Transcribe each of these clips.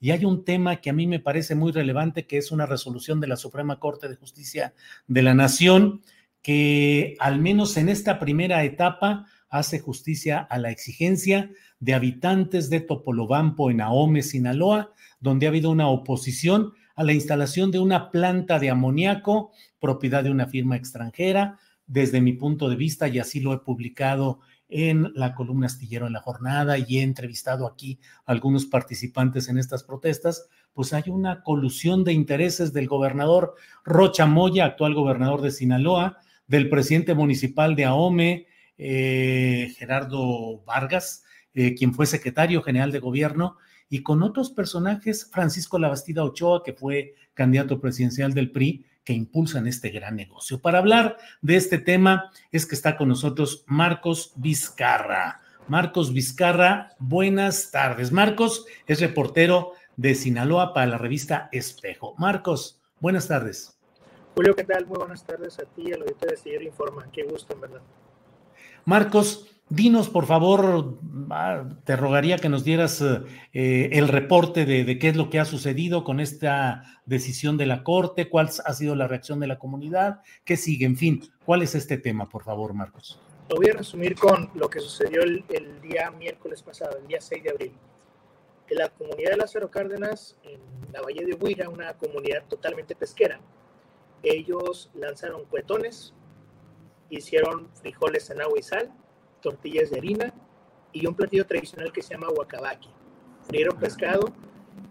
Y hay un tema que a mí me parece muy relevante, que es una resolución de la Suprema Corte de Justicia de la Nación, que al menos en esta primera etapa hace justicia a la exigencia de habitantes de Topolobampo en Ahome, Sinaloa, donde ha habido una oposición a la instalación de una planta de amoníaco, propiedad de una firma extranjera. Desde mi punto de vista, y así lo he publicado en la columna astillero en la jornada y he entrevistado aquí a algunos participantes en estas protestas, pues hay una colusión de intereses del gobernador Rocha Moya, actual gobernador de Sinaloa, del presidente municipal de Ahome, eh, Gerardo Vargas, eh, quien fue secretario general de gobierno, y con otros personajes, Francisco Labastida Ochoa, que fue candidato presidencial del PRI, que impulsan este gran negocio. Para hablar de este tema es que está con nosotros Marcos Vizcarra. Marcos Vizcarra, buenas tardes. Marcos es reportero de Sinaloa para la revista Espejo. Marcos, buenas tardes. Julio, ¿qué tal? Muy buenas tardes a ti, al auditorio de Astillero Informa. Qué gusto, en verdad. Marcos, dinos por favor, te rogaría que nos dieras eh, el reporte de, de, qué es lo que ha sucedido con esta decisión de la Corte, cuál ha sido la reacción de la comunidad, qué sigue, en fin, cuál es este tema, por favor, Marcos. Lo voy a resumir con lo que sucedió el, el día miércoles pasado, el día 6 de abril. En la comunidad de Lázaro Cárdenas, en la Valle de Huira, una comunidad totalmente pesquera, ellos lanzaron cuetones, hicieron frijoles en agua y sal, tortillas de harina y un platillo tradicional que se llama guacabaqui. Frieron pescado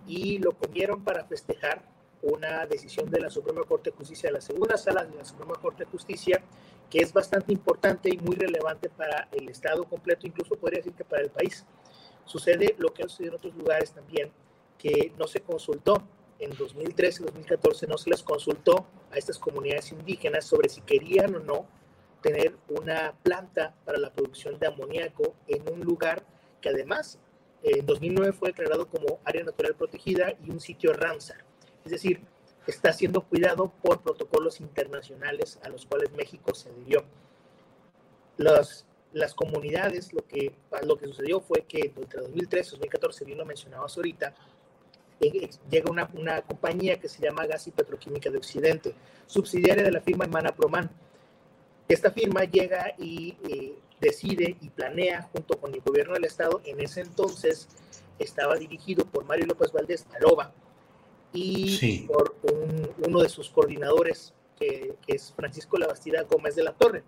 y lo comieron para festejar una decisión de la Suprema Corte de Justicia, de la segunda sala de la Suprema Corte de Justicia, que es bastante importante y muy relevante para el Estado completo, incluso podría decir que para el país. Sucede lo que ha sucedido en otros lugares también, que no se consultó en 2013 2014, no se les consultó a estas comunidades indígenas sobre si querían o no tener una planta para la producción de amoníaco en un lugar que además en 2009 fue declarado como área natural protegida y un sitio Ramsar. Es decir, está siendo cuidado por protocolos internacionales a los cuales México se adhirió. Las, las comunidades, lo que, lo que sucedió fue que entre 2013 y 2014, bien lo mencionabas ahorita, llega una, una compañía que se llama Gas y Petroquímica de Occidente, subsidiaria de la firma Hermana Proman, esta firma llega y eh, decide y planea junto con el gobierno del estado, en ese entonces estaba dirigido por Mario López Valdés Aroba y sí. por un, uno de sus coordinadores, que, que, es Francisco Labastida Gómez de la Torre.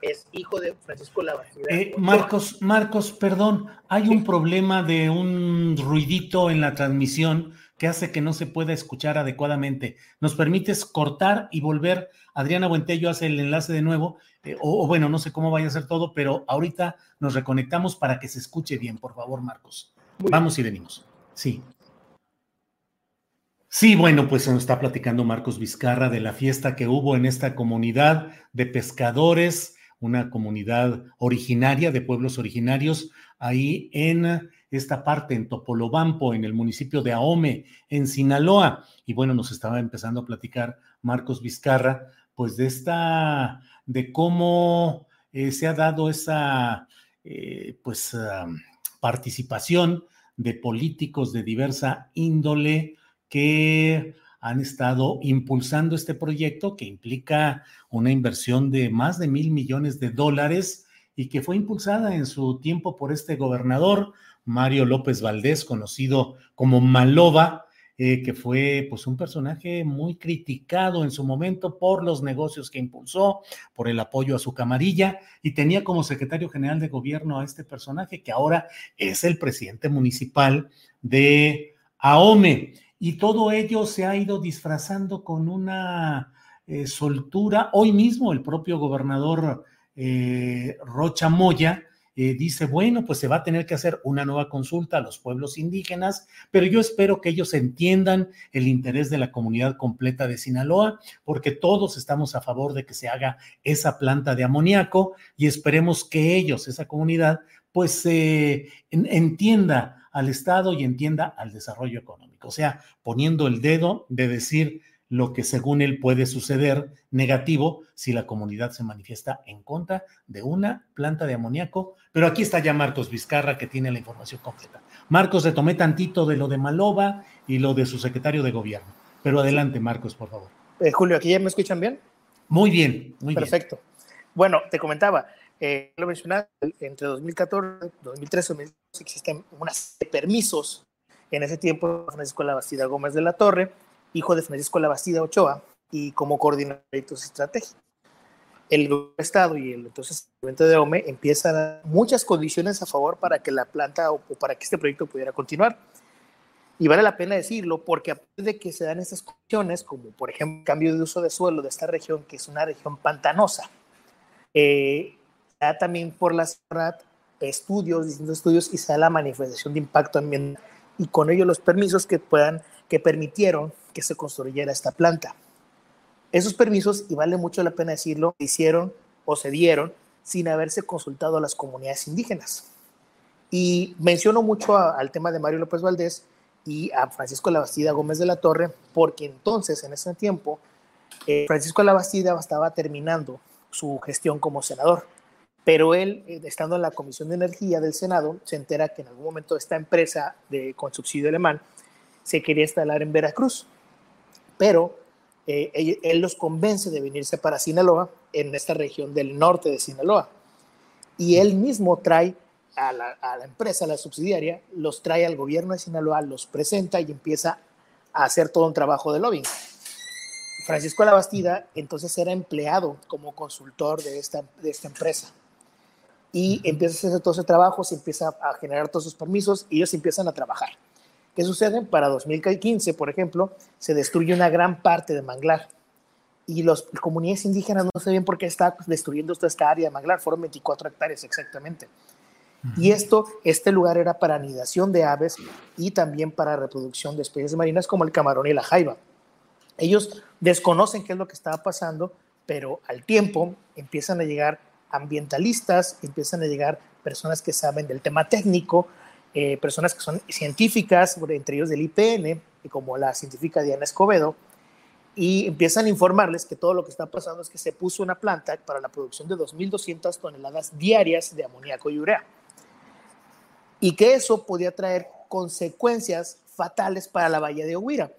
Es hijo de Francisco Labastida. Eh, Marcos, Marcos, perdón, hay sí. un problema de un ruidito en la transmisión que hace que no se pueda escuchar adecuadamente. ¿Nos permites cortar y volver? Adriana Buentello hace el enlace de nuevo, eh, o, o, bueno, no sé cómo vaya a ser todo, pero ahorita nos reconectamos para que se escuche bien, por favor, Marcos. Muy Vamos bien. y venimos. Sí. Sí, bueno, pues nos está platicando Marcos Vizcarra de la fiesta que hubo en esta comunidad de pescadores, una comunidad originaria de pueblos originarios ahí en esta parte en Topolobampo, en el municipio de Ahome, en Sinaloa. Y bueno, nos estaba empezando a platicar Marcos Vizcarra, pues de esta, de cómo eh, se ha dado esa, eh, pues, participación de políticos de diversa índole que han estado impulsando este proyecto que implica una inversión de más de mil millones de dólares y que fue impulsada en su tiempo por este gobernador, Mario López Valdés, conocido como Maloba, eh, que fue pues un personaje muy criticado en su momento por los negocios que impulsó, por el apoyo a su camarilla y tenía como secretario general de gobierno a este personaje que ahora es el presidente municipal de AOME. Y todo ello se ha ido disfrazando con una eh, soltura. Hoy mismo el propio gobernador eh, Rocha Moya eh, dice, bueno, pues se va a tener que hacer una nueva consulta a los pueblos indígenas, pero yo espero que ellos entiendan el interés de la comunidad completa de Sinaloa, porque todos estamos a favor de que se haga esa planta de amoníaco y esperemos que ellos, esa comunidad, pues eh, entienda al Estado y entienda al desarrollo económico. O sea, poniendo el dedo de decir, lo que según él puede suceder negativo si la comunidad se manifiesta en contra de una planta de amoníaco. Pero aquí está ya Marcos Vizcarra que tiene la información completa. Marcos, retomé tantito de lo de Maloba y lo de su secretario de gobierno. Pero adelante, Marcos, por favor. Eh, Julio, ¿aquí ya me escuchan bien? Muy bien, muy bien. Perfecto. Bueno, te comentaba, eh, lo mencionaba, entre 2014 y 2013 existen unas permisos. En ese tiempo, Francisco Labastida Gómez de la Torre hijo de Francisco Labastida Ochoa, y como coordinador de proyectos estratégicos. El Estado y el entonces gobierno de OME empiezan a muchas condiciones a favor para que la planta o, para que este proyecto pudiera continuar. Y vale la pena decirlo porque a partir de que se dan estas condiciones, como por ejemplo cambio de uso de suelo de esta región, que es una región pantanosa, eh, da también por la ciudad estudios, distintos estudios, y se da la manifestación de impacto ambiental y con ello los permisos que puedan, que permitieron que se construyera esta planta. Esos permisos, y vale mucho la pena decirlo, se hicieron o se dieron sin haberse consultado a las comunidades indígenas. Y menciono mucho al tema de Mario López Valdés y a Francisco Labastida Gómez de la Torre, porque entonces, en ese tiempo, eh, Francisco Labastida estaba terminando su gestión como senador, pero él, eh, estando en la Comisión de Energía del Senado, se entera que en algún momento esta empresa con subsidio alemán se quería instalar en Veracruz pero eh, él, los convence de venirse para Sinaloa, en esta región del norte de Sinaloa. Y él mismo trae a la, empresa, a la subsidiaria, los trae al gobierno de Sinaloa, los presenta y empieza a hacer todo un trabajo de lobbying. Francisco Labastida entonces era empleado como consultor de esta, de esta empresa. Y empieza a hacer todo ese trabajo, se empieza a generar todos sus permisos y ellos empiezan a trabajar. ¿Qué sucede? Para 2015, por ejemplo, se destruye una gran parte de manglar y las comunidades indígenas no sé bien por qué está destruyendo toda esta área de manglar, fueron 24 hectáreas exactamente. Y esto, este lugar era para anidación de aves y también para reproducción de especies marinas como el camarón y la jaiba. Ellos desconocen qué es lo que estaba pasando, pero al tiempo empiezan a llegar ambientalistas, empiezan a llegar personas que saben del tema técnico, eh, personas que son científicas, entre ellos del IPN, como la científica Diana Escobedo, y empiezan a informarles que todo lo que está pasando es que se puso una planta para la producción de 2.200 toneladas diarias de amoníaco y urea, y que eso podía traer consecuencias fatales para la bahía de Oguira.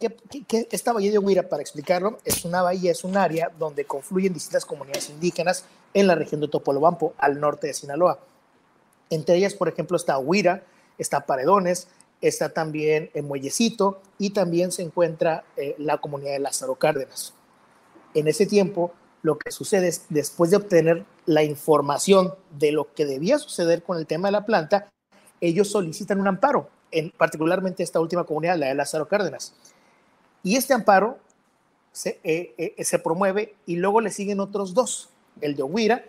Que, esta bahía de Oguira, para explicarlo, es una bahía, es un área donde confluyen distintas comunidades indígenas en la región de Topolobampo, al norte de Sinaloa entre ellas, por ejemplo, está Huira, está Paredones, está también en Muellecito y también se encuentra eh, la comunidad de Lázaro Cárdenas. En ese tiempo, lo que sucede es, después de obtener la información de lo que debía suceder con el tema de la planta, ellos solicitan un amparo, en, particularmente esta última comunidad, la de Lázaro Cárdenas. Y este amparo se, eh, eh, se promueve y luego le siguen otros dos, el de Huira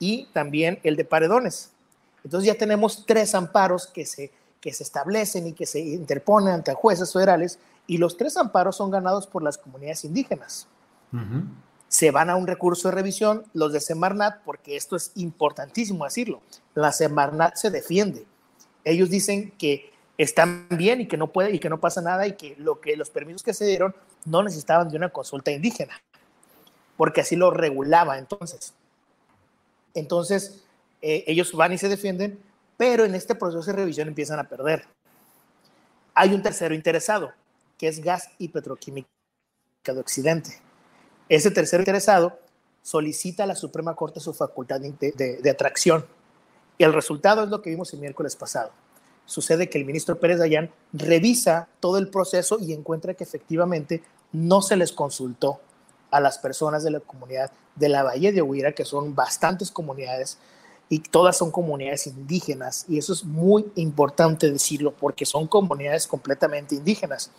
y también el de Paredones. Entonces ya tenemos tres amparos que se, que se establecen y que se interponen ante jueces federales y los tres amparos son ganados por las comunidades indígenas. Se van a un recurso de revisión los de Semarnat, porque esto es importantísimo decirlo. La Semarnat se defiende. Ellos dicen que están bien y que no puede y que no pasa nada y que lo que los permisos que se dieron no necesitaban de una consulta indígena, porque así lo regulaba entonces. Entonces, eh, ellos van y se defienden, pero en este proceso de revisión empiezan a perder. Hay un tercero interesado, que es Gas y Petroquímica de Occidente. Ese tercer interesado solicita a la Suprema Corte su facultad de, de atracción. Y el resultado es lo que vimos el miércoles pasado. Sucede que el ministro Pérez Dayán revisa todo el proceso y encuentra que efectivamente no se les consultó a las personas de la comunidad de la Valle de Huira, que son bastantes comunidades y todas son comunidades indígenas. Y eso es muy importante decirlo porque son comunidades completamente indígenas.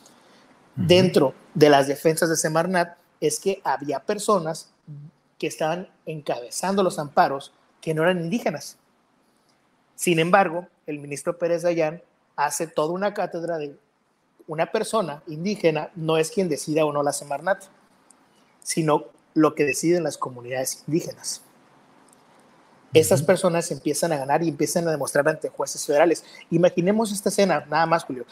Dentro de las defensas de Semarnat es que había personas que estaban encabezando los amparos que no eran indígenas. Sin embargo, el ministro Pérez Dayán hace toda una cátedra de una persona indígena no es quien decida o no la Semarnat, sino lo que deciden las comunidades indígenas. Estas personas empiezan a ganar y empiezan a demostrar ante jueces federales. Imaginemos esta escena, nada más, Julio.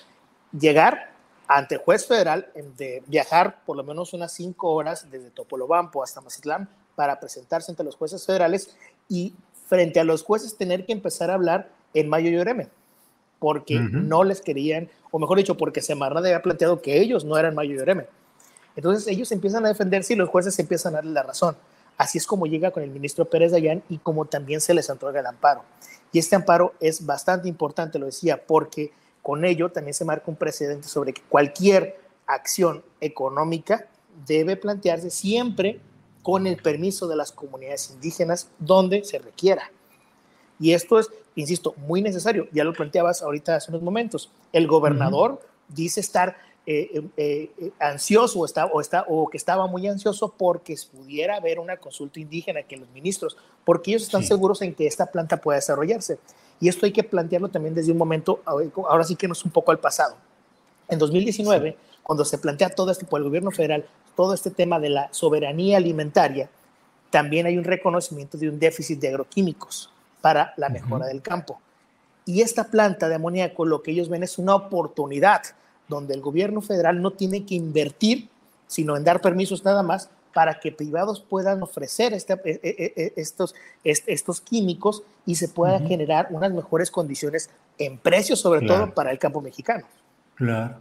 Llegar ante el juez federal, de viajar por lo menos unas cinco horas desde Topolobampo hasta Mazatlán para presentarse ante los jueces federales y frente a los jueces tener que empezar a hablar en Mayo Lloreme, porque no les querían, o mejor dicho, porque Semarnat había planteado que ellos no eran Mayo Lloreme. Entonces ellos empiezan a defenderse y los jueces empiezan a darle la razón. Así es como llega con el ministro Pérez Dayán y como también se les otorga el amparo. Y este amparo es bastante importante, lo decía, porque con ello también se marca un precedente sobre que cualquier acción económica debe plantearse siempre con el permiso de las comunidades indígenas donde se requiera. Y esto es, insisto, muy necesario. Ya lo planteabas ahorita hace unos momentos. El gobernador dice estar eh, eh, ansioso o, está, o, está, o que estaba muy ansioso porque pudiera haber una consulta indígena que los ministros, porque ellos están seguros en que esta planta pueda desarrollarse. Y esto hay que plantearlo también desde un momento, ahora sí que no es un poco al pasado. En 2019, cuando se plantea todo esto por el gobierno federal, todo este tema de la soberanía alimentaria, también hay un reconocimiento de un déficit de agroquímicos para la mejora del campo. Y esta planta de amoníaco lo que ellos ven es una oportunidad donde el gobierno federal no tiene que invertir, sino en dar permisos nada más para que privados puedan ofrecer este, e, e, e, estos, estos químicos y se puedan generar unas mejores condiciones en precios, sobre todo para el campo mexicano. Claro.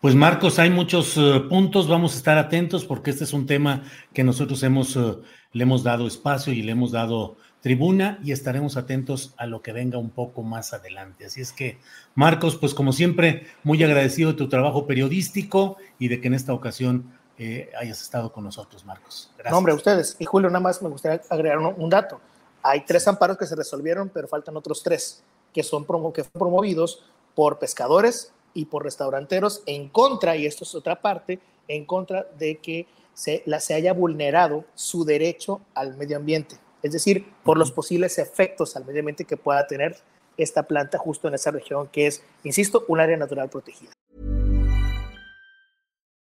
Pues Marcos, hay muchos eh, puntos, vamos a estar atentos porque este es un tema que nosotros hemos, eh, le hemos dado espacio y le hemos dado tribuna y estaremos atentos a lo que venga un poco más adelante. Así es que, Marcos, pues como siempre, muy agradecido de tu trabajo periodístico y de que en esta ocasión eh, hayas estado con nosotros, Marcos. Gracias. No, hombre, ustedes. Y Julio, nada más me gustaría agregar un, dato. Hay tres amparos que se resolvieron, pero faltan otros tres que son promo que fueron promovidos por pescadores y por restauranteros en contra, y esto es otra parte, en contra de que se, la, se haya vulnerado su derecho al medio ambiente es decir, por los posibles efectos al medio ambiente que pueda tener esta planta justo en esa región que es, insisto, un área natural protegida.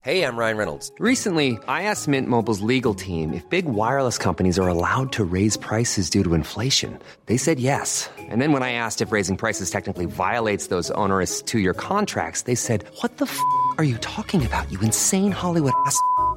Hey, I'm Ryan Reynolds. Recently, I asked Mint Mobile's legal team if big wireless companies are allowed to raise prices due to inflation. They said yes. And then when I asked if raising prices technically violates those onerous two-year contracts, they said, "What the f*** are you talking about? You insane Hollywood ass."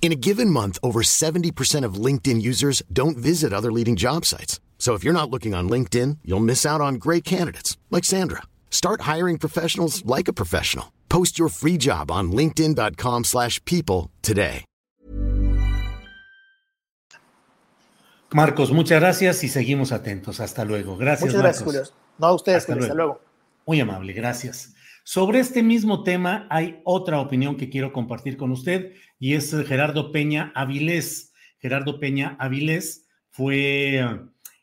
In a given month, over 70% of LinkedIn users don't visit other leading job sites. So if you're not looking on LinkedIn, you'll miss out on great candidates like Sandra. Start hiring professionals like a professional. Post your free job on linkedin.com/people today. Marcos, muchas gracias y seguimos atentos. Hasta luego. Gracias, Muchas gracias, Julio. No a ustedes, hasta, luego. hasta luego. Muy amable, gracias. Sobre este mismo tema hay otra opinión que quiero compartir con usted y es Gerardo Peña Avilés. Gerardo Peña Avilés fue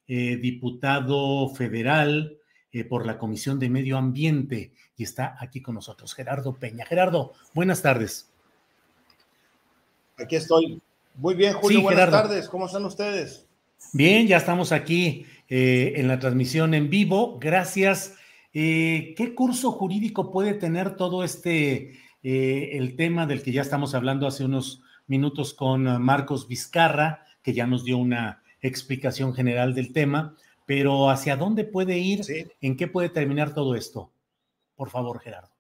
eh, diputado federal eh, por la Comisión de Medio Ambiente y está aquí con nosotros. Gerardo Peña. Gerardo, buenas tardes. Aquí estoy. Muy bien, Julio. Sí, buenas tardes. ¿Cómo están ustedes? Bien, ya estamos aquí eh, en la transmisión en vivo. Gracias eh, ¿Qué curso jurídico puede tener todo este eh, el tema del que ya estamos hablando hace unos minutos con Marcos Vizcarra, que ya nos dio una explicación general del tema, pero ¿hacia dónde puede ir? ¿En qué puede terminar todo esto? Por favor, Gerardo.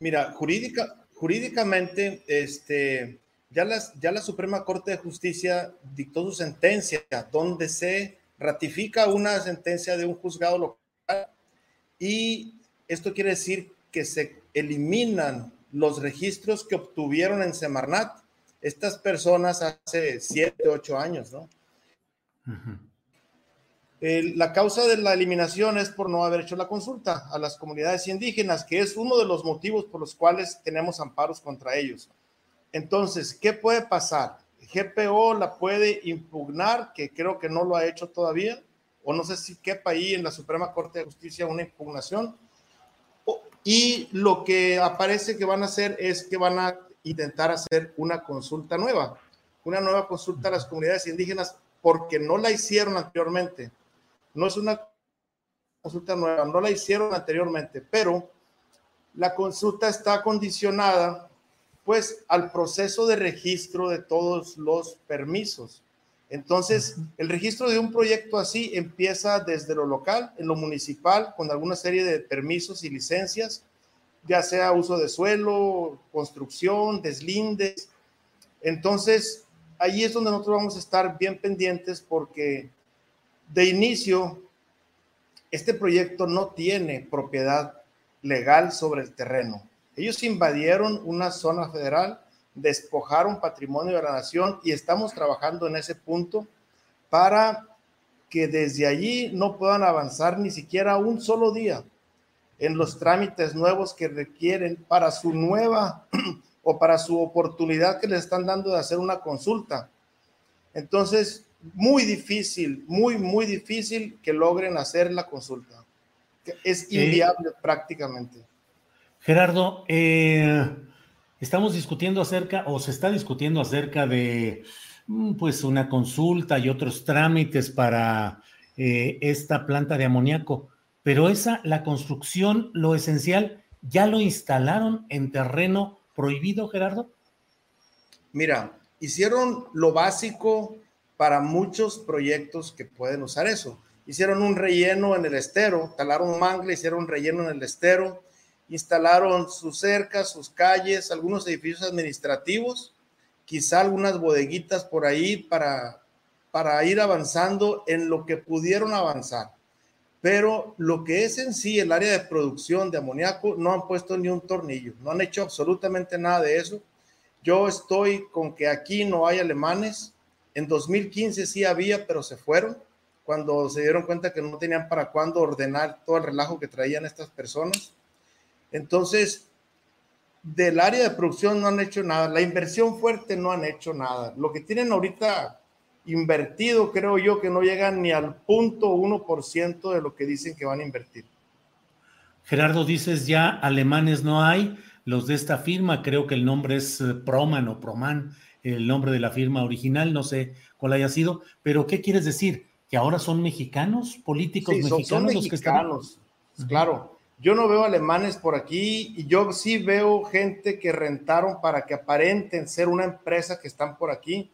Mira, jurídica, jurídicamente, este, ya, ya la Suprema Corte de Justicia dictó su sentencia, donde se ratifica una sentencia de un juzgado local y esto quiere decir que se eliminan los registros que obtuvieron en Semarnat estas personas hace siete, ocho años, ¿no? la causa de la eliminación es por no haber hecho la consulta a las comunidades indígenas, que es uno de los motivos por los cuales tenemos amparos contra ellos. Entonces, ¿qué puede pasar? GPO la puede impugnar, que creo que no lo ha hecho todavía, o no sé si quepa ahí en la Suprema Corte de Justicia una impugnación. Y lo que aparece que van a hacer es que van a intentar hacer una consulta nueva, una nueva consulta a las comunidades indígenas porque no la hicieron anteriormente. No es una consulta nueva, no la hicieron anteriormente, pero la consulta está condicionada pues al proceso de registro de todos los permisos. Entonces, el registro de un proyecto así empieza desde lo local, en lo municipal, con alguna serie de permisos y licencias, ya sea uso de suelo, construcción, deslindes. Entonces, ahí es donde nosotros vamos a estar bien pendientes porque de inicio, este proyecto no tiene propiedad legal sobre el terreno. Ellos invadieron una zona federal, despojaron patrimonio de la nación y estamos trabajando en ese punto para que desde allí no puedan avanzar ni siquiera un solo día en los trámites nuevos que requieren para su nueva o para su oportunidad que les están dando de hacer una consulta. Entonces, muy difícil, muy, muy difícil que logren hacer la consulta. Es inviable prácticamente. Gerardo, eh, estamos discutiendo acerca, o se está discutiendo acerca de, mm, pues, una consulta y otros trámites para eh, esta planta de amoníaco pero esa, la construcción, lo esencial, ¿ya lo instalaron en terreno prohibido, Gerardo? Mira, hicieron lo básico para muchos proyectos que pueden usar eso. Hicieron un relleno en el estero, talaron mangle, hicieron un relleno en el estero, instalaron sus cercas, sus calles, algunos edificios administrativos, quizá algunas bodeguitas por ahí para, para ir avanzando en lo que pudieron avanzar pero lo que es en sí el área de producción de amoníaco no han puesto ni un tornillo, no han hecho absolutamente nada de eso. Yo estoy con que aquí no hay alemanes. En 2015 sí había, pero se fueron cuando se dieron cuenta que no tenían para cuándo ordenar todo el relajo que traían estas personas. Entonces, del área de producción no han hecho nada, la inversión fuerte no han hecho nada. Lo que tienen ahorita invertido, creo yo, que no llegan ni al punto 1% de lo que dicen que van a invertir. Gerardo, dices ya alemanes no hay, los de esta firma, creo que el nombre es eh, Proman o Proman, el nombre de la firma original, no sé cuál haya sido, pero ¿qué quieres decir? ¿Que ahora son mexicanos, políticos mexicanos, los que están? Claro, yo no veo alemanes por aquí y yo sí veo gente que rentaron para que aparenten ser una empresa que están por aquí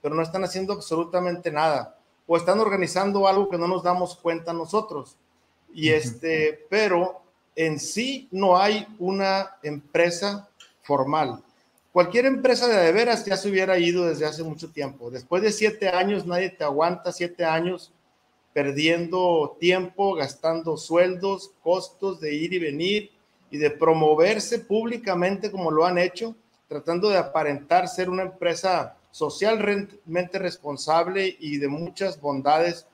pero no están haciendo absolutamente nada o están organizando algo que no nos damos cuenta nosotros. Y este, pero en sí no hay una empresa formal. Cualquier empresa de de veras ya se hubiera ido desde hace mucho tiempo. Después de siete años, nadie te aguanta siete años perdiendo tiempo, gastando sueldos, costos de ir y venir y de promoverse públicamente como lo han hecho, tratando de aparentar ser una empresa socialmente responsable y de muchas bondades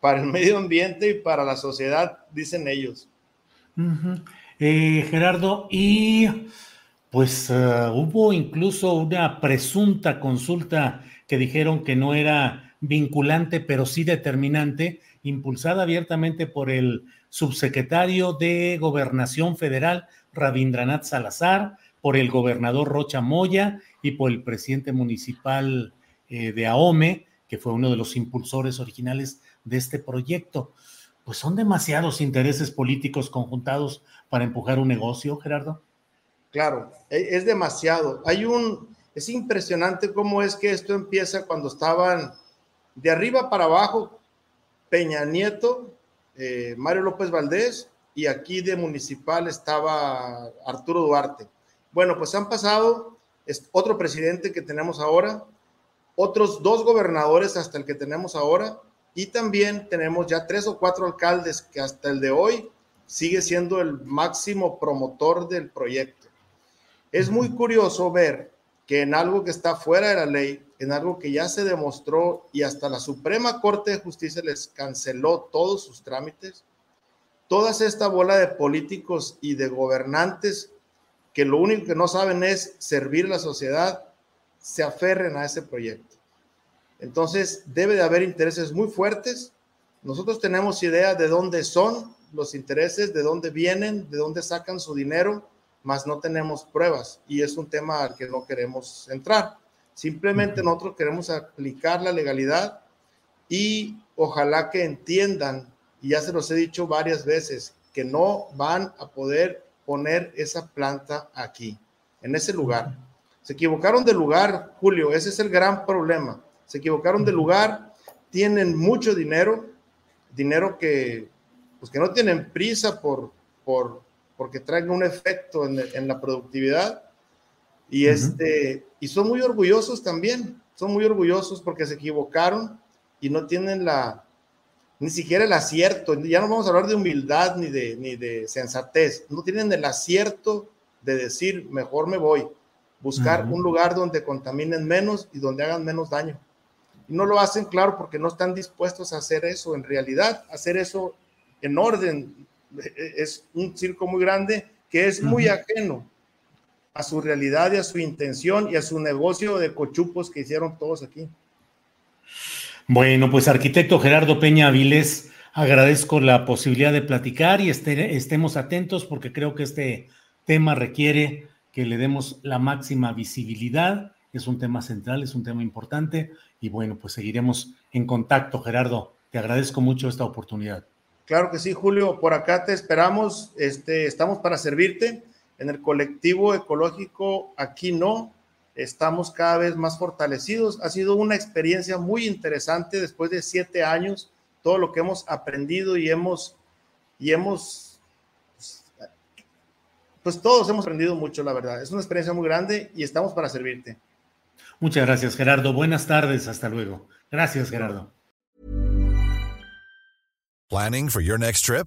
para el medio ambiente y para la sociedad, dicen ellos. Eh, Gerardo, y pues eh, hubo incluso una presunta consulta que dijeron que no era vinculante, pero sí determinante, impulsada abiertamente por el subsecretario de Gobernación Federal, Rabindranath Salazar, por el gobernador Rocha Moya y por el presidente municipal eh, de Ahome, que fue uno de los impulsores originales de este proyecto. Pues son demasiados intereses políticos conjuntados para empujar un negocio, Gerardo. Claro, e, es demasiado. Hay un, es impresionante cómo es que esto empieza cuando estaban de arriba para abajo, Peña Nieto, eh, Mario López Valdés y aquí de municipal estaba Arturo Duarte. Bueno, pues han pasado es otro presidente que tenemos ahora, otros dos gobernadores hasta el que tenemos ahora y también tenemos ya tres o cuatro alcaldes que hasta el de hoy sigue siendo el máximo promotor del proyecto. Es muy curioso ver que en algo que está fuera de la ley, en algo que ya se demostró y hasta la Suprema Corte de Justicia les canceló todos sus trámites, toda esta bola de políticos y de gobernantes que lo único que no saben es servir a la sociedad, se aferren a ese proyecto. Entonces, debe de haber intereses muy fuertes. Nosotros tenemos idea de dónde son los intereses, de dónde vienen, de dónde sacan su dinero, mas no tenemos pruebas y es un tema al que no queremos entrar. Simplemente nosotros queremos aplicar la legalidad y ojalá que entiendan, y ya se los he dicho varias veces, que no van a poder poner esa planta aquí, en ese lugar. Se equivocaron de lugar, Julio, ese es el gran problema. Se equivocaron de lugar, tienen mucho dinero, dinero que, pues que no tienen prisa por, por, porque traiga un efecto en, la productividad. Y, este, y son muy orgullosos también, son muy orgullosos porque se equivocaron y no tienen la, ni siquiera el acierto, ya no vamos a hablar de humildad ni de, ni de sensatez, no tienen el acierto de decir, mejor me voy, buscar un lugar donde contaminen menos y donde hagan menos daño. Y no lo hacen, claro, porque no están dispuestos a hacer eso en realidad, hacer eso en orden. Es un circo muy grande que es muy ajeno a su realidad y a su intención y a su negocio de cochupos que hicieron todos aquí. Bueno, pues arquitecto Gerardo Peña Avilés, agradezco la posibilidad de platicar y este, estemos atentos porque creo que este tema requiere que le demos la máxima visibilidad. Es un tema central, es un tema importante y bueno, pues seguiremos en contacto, Gerardo. Te agradezco mucho esta oportunidad. Claro que sí, Julio. Por acá te esperamos. Este, estamos para servirte. En el colectivo ecológico, aquí no, estamos cada vez más fortalecidos. Ha sido una experiencia muy interesante después de siete años, todo lo que hemos aprendido y hemos, y hemos, pues todos hemos aprendido mucho, la verdad. Es una experiencia muy grande y estamos para servirte. Muchas gracias, Gerardo. Buenas tardes, hasta luego. Gracias, Gerardo. Planning for your next trip?